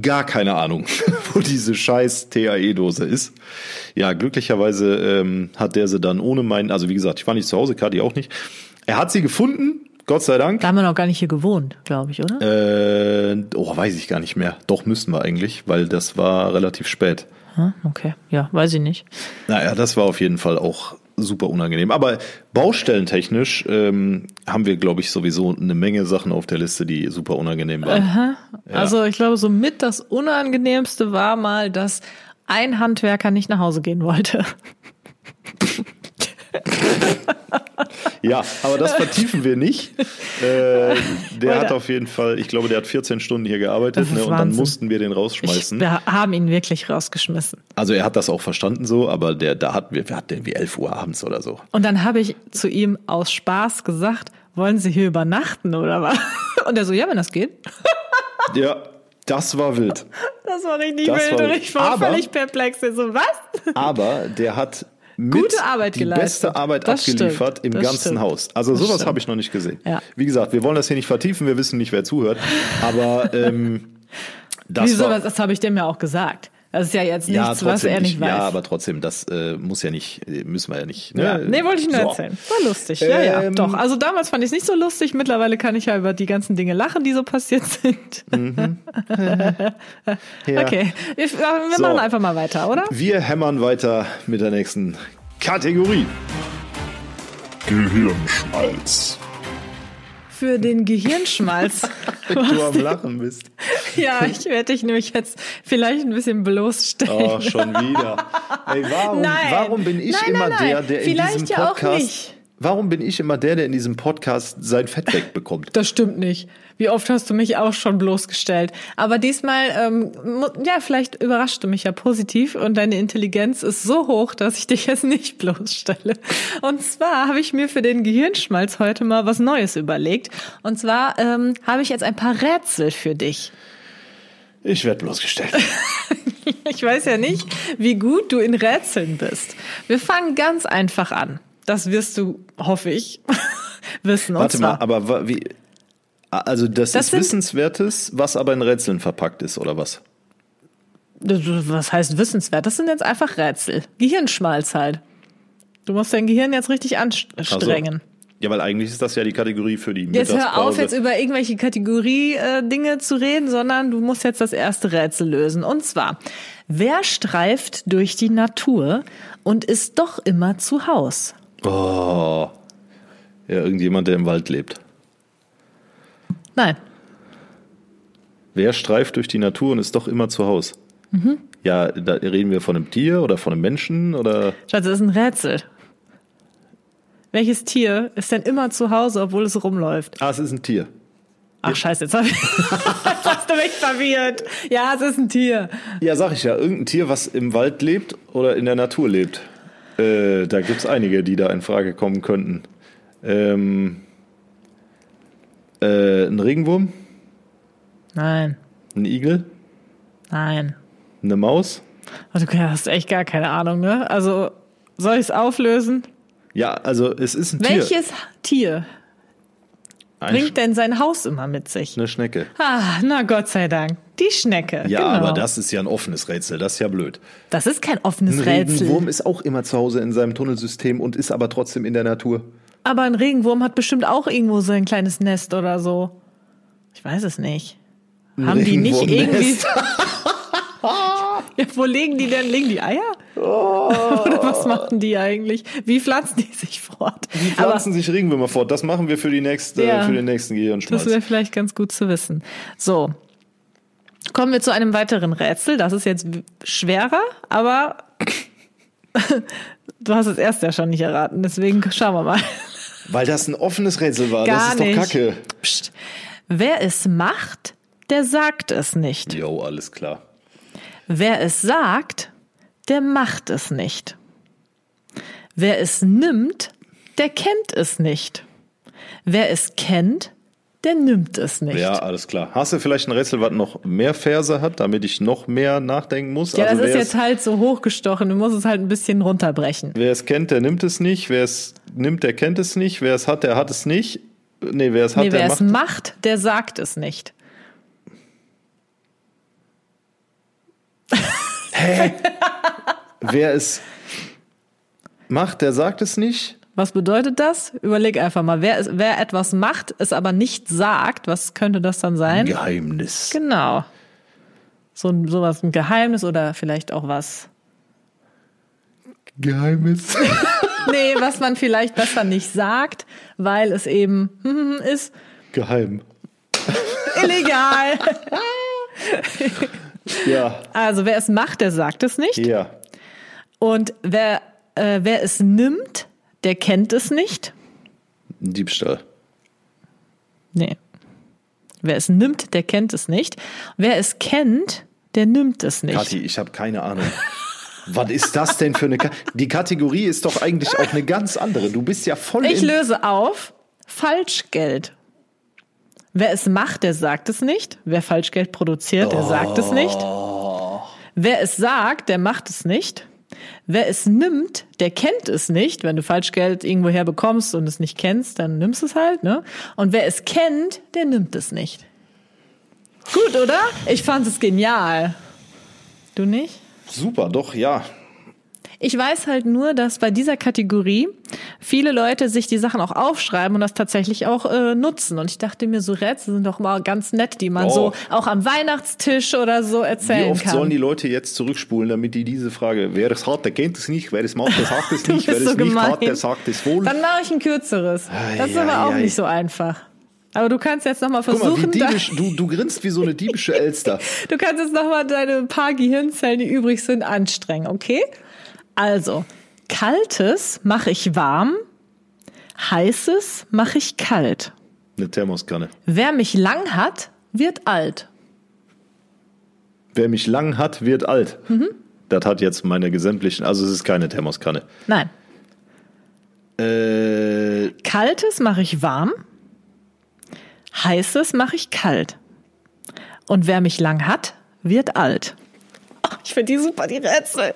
gar keine Ahnung, wo diese scheiß TAE-Dose ist. Ja, glücklicherweise ähm, hat der sie dann ohne meinen, also wie gesagt, ich war nicht zu Hause, Kati auch nicht. Er hat sie gefunden, Gott sei Dank. Da haben wir noch gar nicht hier gewohnt, glaube ich, oder? Äh, oh, weiß ich gar nicht mehr. Doch, müssten wir eigentlich, weil das war relativ spät. Hm, okay, ja, weiß ich nicht. Naja, das war auf jeden Fall auch super unangenehm. Aber baustellentechnisch ähm, haben wir, glaube ich, sowieso eine Menge Sachen auf der Liste, die super unangenehm waren. Aha. Ja. Also ich glaube, so mit das Unangenehmste war mal, dass ein Handwerker nicht nach Hause gehen wollte. ja, aber das vertiefen wir nicht. Äh, der hat auf jeden Fall, ich glaube, der hat 14 Stunden hier gearbeitet ne, und dann mussten wir den rausschmeißen. Ich, wir haben ihn wirklich rausgeschmissen. Also er hat das auch verstanden so, aber der, da hatten wir, wir hatten irgendwie 11 Uhr abends oder so. Und dann habe ich zu ihm aus Spaß gesagt, wollen Sie hier übernachten oder was? Und er so, ja, wenn das geht. ja. Das war wild. Das war richtig das wild war und ich war völlig perplex. So, was? Aber der hat gute Arbeit die geleistet. beste Arbeit das abgeliefert stimmt. im das ganzen stimmt. Haus. Also das sowas habe ich noch nicht gesehen. Ja. Wie gesagt, wir wollen das hier nicht vertiefen, wir wissen nicht, wer zuhört. Aber ähm, das Wieso, war, das habe ich dem ja auch gesagt. Das ist ja jetzt nichts, ja, was er nicht, weiß. Ja, aber trotzdem, das äh, muss ja nicht, müssen wir ja nicht. Ne? Ja. Nee, wollte ich nur so. erzählen. War lustig. Ja, ähm, ja, doch. Also damals fand ich es nicht so lustig. Mittlerweile kann ich ja über die ganzen Dinge lachen, die so passiert sind. Mhm. ja. Okay, wir, wir so. machen einfach mal weiter, oder? Wir hämmern weiter mit der nächsten Kategorie. Gehirnschmalz für den Gehirnschmalz. du am Lachen bist. Ja, ich werde dich nämlich jetzt vielleicht ein bisschen bloßstellen. Oh, schon wieder. Ey, warum, nein. warum bin ich nein, immer nein, der, der vielleicht in diesem Podcast... Ja auch nicht. Warum bin ich immer der, der in diesem Podcast sein Fett wegbekommt? Das stimmt nicht. Wie oft hast du mich auch schon bloßgestellt? Aber diesmal, ähm, ja, vielleicht überrascht du mich ja positiv und deine Intelligenz ist so hoch, dass ich dich jetzt nicht bloßstelle. Und zwar habe ich mir für den Gehirnschmalz heute mal was Neues überlegt. Und zwar ähm, habe ich jetzt ein paar Rätsel für dich. Ich werde bloßgestellt. ich weiß ja nicht, wie gut du in Rätseln bist. Wir fangen ganz einfach an. Das wirst du, hoffe ich, wissen. Warte mal, aber wie, also das, das ist Wissenswertes, was aber in Rätseln verpackt ist, oder was? Was heißt wissenswert? Das sind jetzt einfach Rätsel. Gehirnschmalz halt. Du musst dein Gehirn jetzt richtig anstrengen. Also, ja, weil eigentlich ist das ja die Kategorie für die Jetzt hör auf, jetzt über irgendwelche Kategorie-Dinge äh, zu reden, sondern du musst jetzt das erste Rätsel lösen. Und zwar, wer streift durch die Natur und ist doch immer zu Haus? Oh. Ja, irgendjemand, der im Wald lebt. Nein. Wer streift durch die Natur und ist doch immer zu Hause? Mhm. Ja, da reden wir von einem Tier oder von einem Menschen oder. Schatz, das ist ein Rätsel. Welches Tier ist denn immer zu Hause, obwohl es rumläuft? Ah, es ist ein Tier. Ach scheiße, jetzt, hab ich, hast du mich verwirrt. Ja, es ist ein Tier. Ja, sag ich ja. Irgendein Tier, was im Wald lebt oder in der Natur lebt. Äh, da gibt es einige, die da in Frage kommen könnten. Ähm, äh, ein Regenwurm? Nein. Ein Igel? Nein. Eine Maus? Oh, du hast echt gar keine Ahnung, ne? Also, soll ich es auflösen? Ja, also es ist ein Welches Tier. Welches Tier bringt denn sein Haus immer mit sich? Eine Schnecke. Ah, na Gott sei Dank. Die Schnecke. Ja, genau. aber das ist ja ein offenes Rätsel. Das ist ja blöd. Das ist kein offenes ein Rätsel. Ein Wurm ist auch immer zu Hause in seinem Tunnelsystem und ist aber trotzdem in der Natur. Aber ein Regenwurm hat bestimmt auch irgendwo so ein kleines Nest oder so. Ich weiß es nicht. Ein Haben die nicht irgendwie. ja, wo legen die denn? Legen die Eier? Oh. Oder was machen die eigentlich? Wie pflanzen die sich fort? Wie pflanzen Aber, sich Regenwürmer fort? Das machen wir für, die nächste, ja, für den nächsten Gehirnschmalz. Das wäre vielleicht ganz gut zu wissen. So. Kommen wir zu einem weiteren Rätsel. Das ist jetzt schwerer, aber du hast es erst ja schon nicht erraten. Deswegen schauen wir mal. Weil das ein offenes Rätsel war. Gar das ist nicht. doch kacke. Psst. Wer es macht, der sagt es nicht. Jo, alles klar. Wer es sagt, der macht es nicht. Wer es nimmt, der kennt es nicht. Wer es kennt, der nimmt es nicht. Ja, alles klar. Hast du vielleicht ein Rätsel, was noch mehr Verse hat, damit ich noch mehr nachdenken muss? Ja, also das ist jetzt halt so hochgestochen. Du musst es halt ein bisschen runterbrechen. Wer es kennt, der nimmt es nicht. Wer es nimmt, der kennt es nicht. Wer es hat, der hat es nicht. Nee, wer es hat, nee, wer der es macht, der sagt es nicht. Hä? wer es macht, der sagt es nicht? Was bedeutet das? Überleg einfach mal. Wer, wer etwas macht, es aber nicht sagt, was könnte das dann sein? Geheimnis. Genau. So sowas, ein Geheimnis oder vielleicht auch was. Geheimnis. nee, was man vielleicht besser nicht sagt, weil es eben ist. Geheim. Illegal. ja. Also wer es macht, der sagt es nicht. Ja. Und wer, äh, wer es nimmt, der kennt es nicht. Diebstahl. Nee. Wer es nimmt, der kennt es nicht. Wer es kennt, der nimmt es nicht. Kathi, ich habe keine Ahnung. Was ist das denn für eine Ka Die Kategorie ist doch eigentlich auch eine ganz andere. Du bist ja voll Ich löse auf Falschgeld. Wer es macht, der sagt es nicht. Wer Falschgeld produziert, der oh. sagt es nicht. Oh. Wer es sagt, der macht es nicht. Wer es nimmt, der kennt es nicht. Wenn du Falschgeld irgendwoher bekommst und es nicht kennst, dann nimmst es halt, ne? Und wer es kennt, der nimmt es nicht. Gut, oder? Ich fand es genial. Du nicht? Super, doch, ja. Ich weiß halt nur, dass bei dieser Kategorie viele Leute sich die Sachen auch aufschreiben und das tatsächlich auch äh, nutzen. Und ich dachte mir, so Rätsel sind doch mal ganz nett, die man oh. so auch am Weihnachtstisch oder so erzählen kann. Wie oft kann. sollen die Leute jetzt zurückspulen, damit die diese Frage, wer es hat, der kennt es nicht, wer es macht, der sagt es nicht, wer es so nicht gemein. hat, der sagt es wohl. Dann mache ich ein kürzeres. Das ist ja, aber auch ja, nicht so einfach. Aber du kannst jetzt noch mal versuchen. Mal, diebisch, du, du grinst wie so eine diebische Elster. du kannst jetzt noch mal deine paar Gehirnzellen, die übrig sind, anstrengen, okay? Also, kaltes mache ich warm, heißes mache ich kalt. Eine Thermoskanne. Wer mich lang hat, wird alt. Wer mich lang hat, wird alt. Mhm. Das hat jetzt meine gesämtlichen, also es ist keine Thermoskanne. Nein. Äh, Kaltes mache ich warm, heißes mache ich kalt. Und wer mich lang hat, wird alt. Oh, ich finde die super, die Rätsel.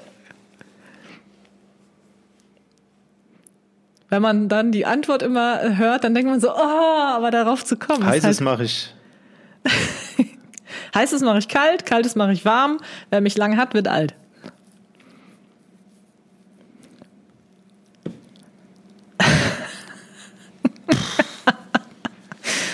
Wenn man dann die Antwort immer hört, dann denkt man so, oh, aber darauf zu kommen. Heißes halt mache ich. Heißes mache ich kalt, kaltes mache ich warm. Wer mich lang hat, wird alt.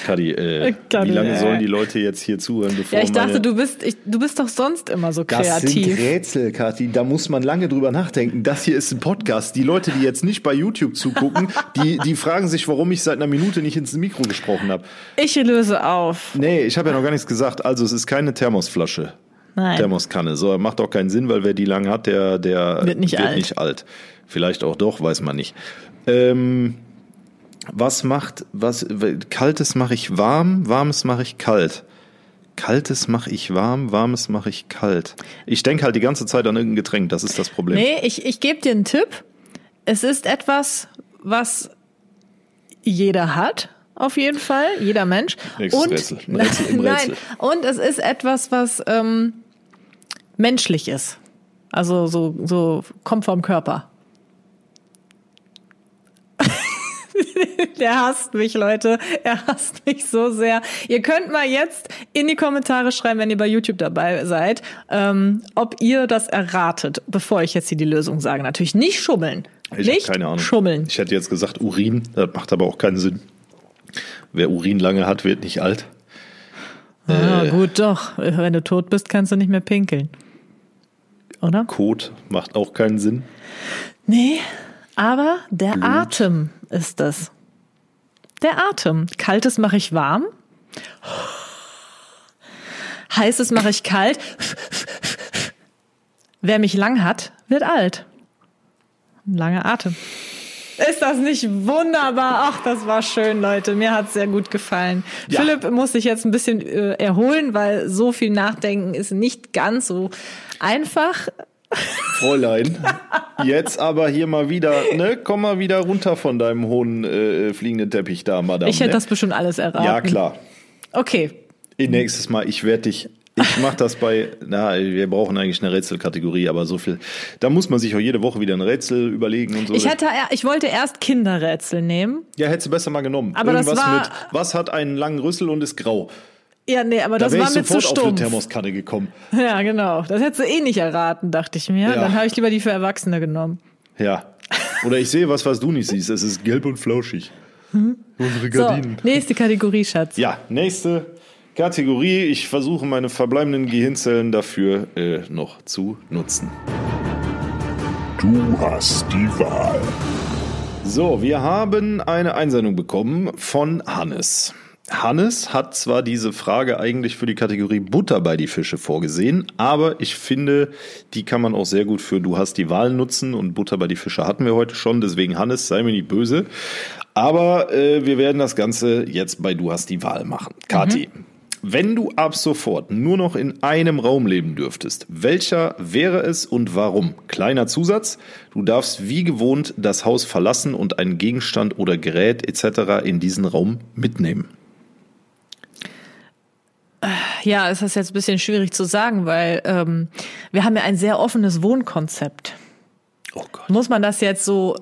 Kadi, äh, wie lange sollen die Leute jetzt hier zuhören? Bevor ja, ich dachte, du bist, ich, du bist doch sonst immer so kreativ. Das sind Rätsel, Kathi, da muss man lange drüber nachdenken. Das hier ist ein Podcast. Die Leute, die jetzt nicht bei YouTube zugucken, die, die fragen sich, warum ich seit einer Minute nicht ins Mikro gesprochen habe. Ich löse auf. Nee, ich habe ja noch gar nichts gesagt. Also, es ist keine Thermosflasche. Nein. Thermoskanne. So, macht auch keinen Sinn, weil wer die lang hat, der, der wird nicht, wird alt. nicht alt. Vielleicht auch doch, weiß man nicht. Ähm, was macht, was, kaltes mache ich warm, warmes mache ich kalt. Kaltes mache ich warm, warmes mache ich kalt. Ich denke halt die ganze Zeit an irgendein Getränk, das ist das Problem. Nee, ich, ich gebe dir einen Tipp. Es ist etwas, was jeder hat, auf jeden Fall, jeder Mensch. Nächstes und, Rätsel. Rätsel im Rätsel. Nein, und es ist etwas, was ähm, menschlich ist. Also so, so kommt vom Körper. Der hasst mich, Leute. Er hasst mich so sehr. Ihr könnt mal jetzt in die Kommentare schreiben, wenn ihr bei YouTube dabei seid, ähm, ob ihr das erratet, bevor ich jetzt hier die Lösung sage. Natürlich nicht schummeln. Ich nicht keine Ahnung. schummeln. Ich hätte jetzt gesagt Urin, das macht aber auch keinen Sinn. Wer Urin lange hat, wird nicht alt. Ja, äh, gut, doch. Wenn du tot bist, kannst du nicht mehr pinkeln. Oder? Kot macht auch keinen Sinn. Nee, aber der Blut. Atem ist es. Der Atem. Kaltes mache ich warm. Heißes mache ich kalt. Wer mich lang hat, wird alt. Ein langer Atem. Ist das nicht wunderbar? Ach, das war schön, Leute. Mir hat es sehr gut gefallen. Ja. Philipp muss sich jetzt ein bisschen äh, erholen, weil so viel Nachdenken ist nicht ganz so einfach. Fräulein, jetzt aber hier mal wieder, ne, komm mal wieder runter von deinem hohen äh, fliegenden Teppich da, Madame. Ich hätte ne? das bestimmt alles erraten. Ja, klar. Okay. Nächstes Mal, ich werde dich ich mache das bei, na, wir brauchen eigentlich eine Rätselkategorie, aber so viel. Da muss man sich auch jede Woche wieder ein Rätsel überlegen und so. Ich hätte, ich wollte erst Kinderrätsel nehmen. Ja, hättest du besser mal genommen. Aber Irgendwas das war, mit, was hat einen langen Rüssel und ist grau? Ja, nee, aber da das war mir zu stumpf. auf eine Thermoskanne gekommen. Ja, genau. Das hättest du eh nicht erraten, dachte ich mir. Ja. Dann habe ich lieber die für Erwachsene genommen. Ja. Oder ich sehe was, was du nicht siehst. Es ist gelb und flauschig. Hm? Unsere Gardinen. So, nächste Kategorie, Schatz. Ja, nächste Kategorie. Ich versuche meine verbleibenden Gehirnzellen dafür äh, noch zu nutzen. Du hast die Wahl. So, wir haben eine Einsendung bekommen von Hannes. Hannes hat zwar diese Frage eigentlich für die Kategorie Butter bei die Fische vorgesehen, aber ich finde, die kann man auch sehr gut für Du hast die Wahl nutzen und Butter bei die Fische hatten wir heute schon, deswegen Hannes, sei mir nicht böse. Aber äh, wir werden das Ganze jetzt bei Du hast die Wahl machen. Kathi, mhm. Wenn du ab sofort nur noch in einem Raum leben dürftest, welcher wäre es und warum? Kleiner Zusatz, du darfst wie gewohnt das Haus verlassen und einen Gegenstand oder Gerät etc. in diesen Raum mitnehmen. Ja, es ist jetzt ein bisschen schwierig zu sagen, weil ähm, wir haben ja ein sehr offenes Wohnkonzept. Oh Gott. Muss man das jetzt so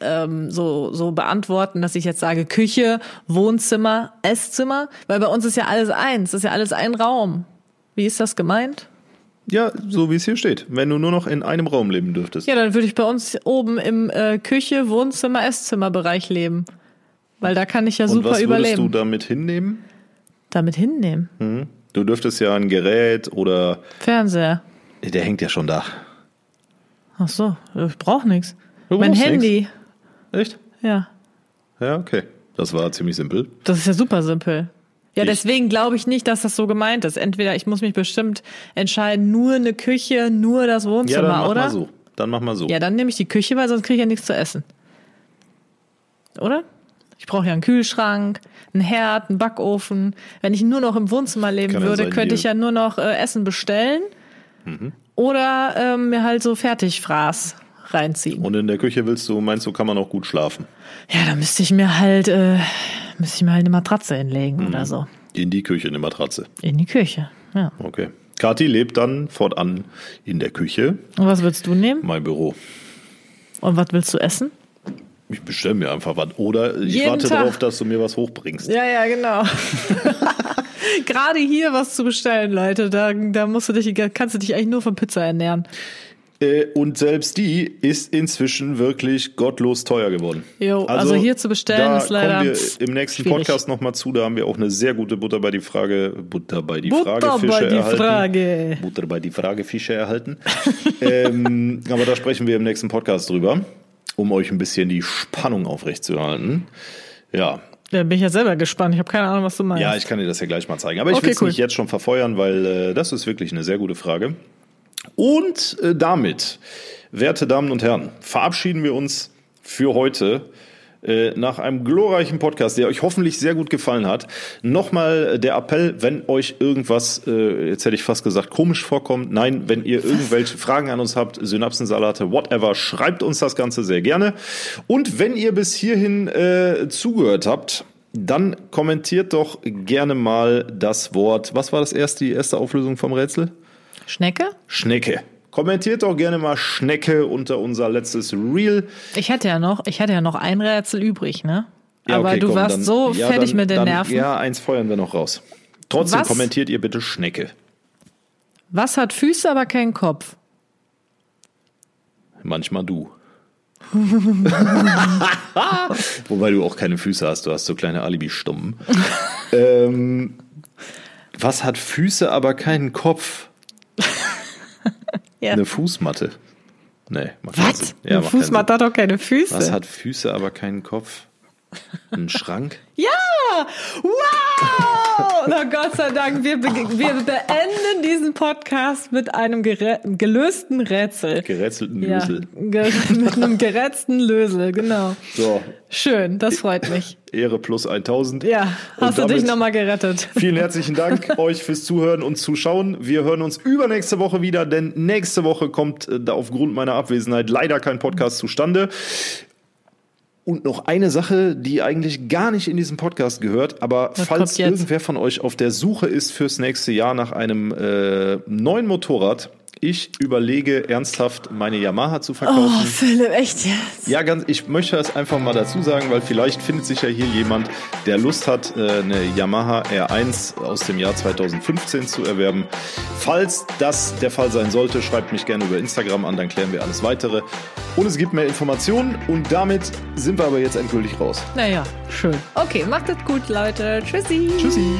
ähm, so, so beantworten, dass ich jetzt sage Küche, Wohnzimmer, Esszimmer, weil bei uns ist ja alles eins, ist ja alles ein Raum. Wie ist das gemeint? Ja, so wie es hier steht. Wenn du nur noch in einem Raum leben dürftest. Ja, dann würde ich bei uns oben im äh, Küche, Wohnzimmer, Esszimmerbereich leben. Weil da kann ich ja super überleben. was würdest du damit hinnehmen? Damit hinnehmen? Mhm. Du dürftest ja ein Gerät oder... Fernseher. Der hängt ja schon da. Ach so, ich brauche nichts. Mein Handy. Nix. Echt? Ja. Ja, okay. Das war ziemlich simpel. Das ist ja super simpel. Ja, deswegen glaube ich nicht, dass das so gemeint ist. Entweder ich muss mich bestimmt entscheiden, nur eine Küche, nur das Wohnzimmer, ja, dann mach oder? Mal so. Dann mach mal so. Ja, dann nehme ich die Küche, weil sonst kriege ich ja nichts zu essen. Oder? Ich brauche ja einen Kühlschrank, einen Herd, einen Backofen. Wenn ich nur noch im Wohnzimmer leben Kann würde, könnte ich ja nur noch äh, Essen bestellen. Mhm. Oder ähm, mir halt so Fertigfraß reinziehen. Und in der Küche willst du, meinst du, kann man auch gut schlafen? Ja, da müsste ich mir halt, äh, müsste ich mir halt eine Matratze hinlegen mhm. oder so. In die Küche eine Matratze. In die Küche, ja. Okay. Kathi lebt dann fortan in der Küche. Und was willst du nehmen? Mein Büro. Und was willst du essen? Ich bestelle mir einfach was. Oder ich Jeden warte darauf, dass du mir was hochbringst. Ja, ja, genau. Gerade hier was zu bestellen, Leute, da, da musst du dich, kannst du dich eigentlich nur von Pizza ernähren. Äh, und selbst die ist inzwischen wirklich gottlos teuer geworden. Jo, also, also hier zu bestellen ist leider. Kommen wir im nächsten schwierig. Podcast nochmal zu. Da haben wir auch eine sehr gute Butter bei die Frage, Butter bei die Butter Frage Fische bei die erhalten. Frage. Butter bei die Frage Fische erhalten. ähm, aber da sprechen wir im nächsten Podcast drüber, um euch ein bisschen die Spannung aufrechtzuerhalten. Ja, da bin ich ja selber gespannt. Ich habe keine Ahnung, was du meinst. Ja, ich kann dir das ja gleich mal zeigen. Aber ich okay, will es cool. nicht jetzt schon verfeuern, weil äh, das ist wirklich eine sehr gute Frage. Und äh, damit, werte Damen und Herren, verabschieden wir uns für heute nach einem glorreichen Podcast, der euch hoffentlich sehr gut gefallen hat. Nochmal der Appell, wenn euch irgendwas, äh, jetzt hätte ich fast gesagt, komisch vorkommt. Nein, wenn ihr irgendwelche Fragen an uns habt, Synapsensalate, whatever, schreibt uns das Ganze sehr gerne. Und wenn ihr bis hierhin äh, zugehört habt, dann kommentiert doch gerne mal das Wort. Was war das erste, die erste Auflösung vom Rätsel? Schnecke? Schnecke. Kommentiert doch gerne mal Schnecke unter unser letztes Reel. Ich hätte ja noch, ich hätte ja noch ein Rätsel übrig, ne? Ja, aber okay, du komm, warst dann, so ja, fertig dann, mit den dann, Nerven. Ja, eins feuern wir noch raus. Trotzdem Was? kommentiert ihr bitte Schnecke. Was hat Füße, aber keinen Kopf? Manchmal du. Wobei du auch keine Füße hast, du hast so kleine Alibi-Stummen. ähm, was hat Füße, aber keinen Kopf? ja. Eine Fußmatte. Nee, macht Was? Ja, Eine Fußmatte hat doch keine Füße. Was hat Füße, aber keinen Kopf? Ein Schrank? ja! Wow! Na Gott sei Dank, wir, wir beenden diesen Podcast mit einem gelösten Rätsel. Gerätselten Lösel. Ja, mit einem gerätzten Lösel, genau. So. Schön, das freut mich. Ehre plus 1000. Ja, hast du dich nochmal gerettet. Vielen herzlichen Dank euch fürs Zuhören und Zuschauen. Wir hören uns übernächste Woche wieder, denn nächste Woche kommt äh, da aufgrund meiner Abwesenheit leider kein Podcast zustande. Und noch eine Sache, die eigentlich gar nicht in diesem Podcast gehört, aber Was falls irgendwer von euch auf der Suche ist fürs nächste Jahr nach einem äh, neuen Motorrad, ich überlege ernsthaft, meine Yamaha zu verkaufen. Oh, Philipp, echt jetzt? Ja, ganz, ich möchte das einfach mal dazu sagen, weil vielleicht findet sich ja hier jemand, der Lust hat, äh, eine Yamaha R1 aus dem Jahr 2015 zu erwerben. Falls das der Fall sein sollte, schreibt mich gerne über Instagram an, dann klären wir alles weitere. Und es gibt mehr Informationen und damit sind wir aber jetzt endgültig raus. Naja, schön. Okay, macht es gut, Leute. Tschüssi. Tschüssi.